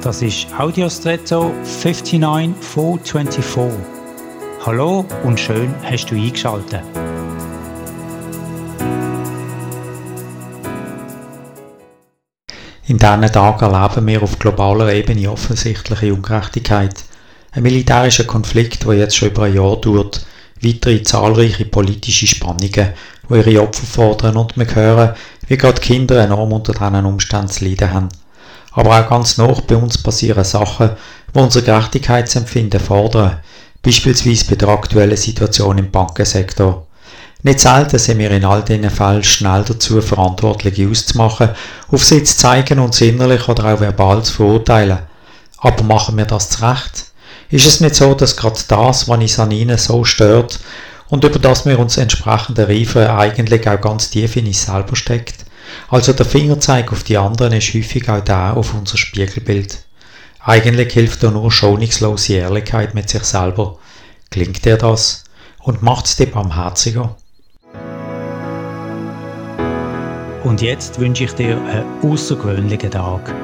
Das ist Audiostretto 59424. Hallo und schön hast du eingeschaltet. In diesen Tagen erleben wir auf globaler Ebene offensichtliche Ungerechtigkeit. Ein militärischer Konflikt, der jetzt schon über ein Jahr dauert, weitere zahlreiche politische Spannungen, die ihre Opfer fordern und wir hören, wie gerade Kinder enorm unter diesen Umständen zu leiden haben. Aber auch ganz nach bei uns passieren Sachen, die unser Gerechtigkeitsempfinden fordern, beispielsweise bei der aktuellen Situation im Bankensektor. Nicht selten sind wir in all diesen Fällen schnell dazu, Verantwortliche auszumachen, auf sie zu zeigen und sie innerlich oder auch verbal zu verurteilen. Aber machen wir das zu Recht? Ist es nicht so, dass gerade das, was uns an ihnen so stört und über das wir uns entsprechend reifen, eigentlich auch ganz tief in uns selber steckt? Also der Fingerzeig auf die anderen ist häufig auch der auf unser Spiegelbild. Eigentlich hilft da nur schonungslose Ehrlichkeit mit sich selber. Klingt dir das? Und macht's dir barmherziger? Und jetzt wünsche ich dir einen außergewöhnlichen Tag.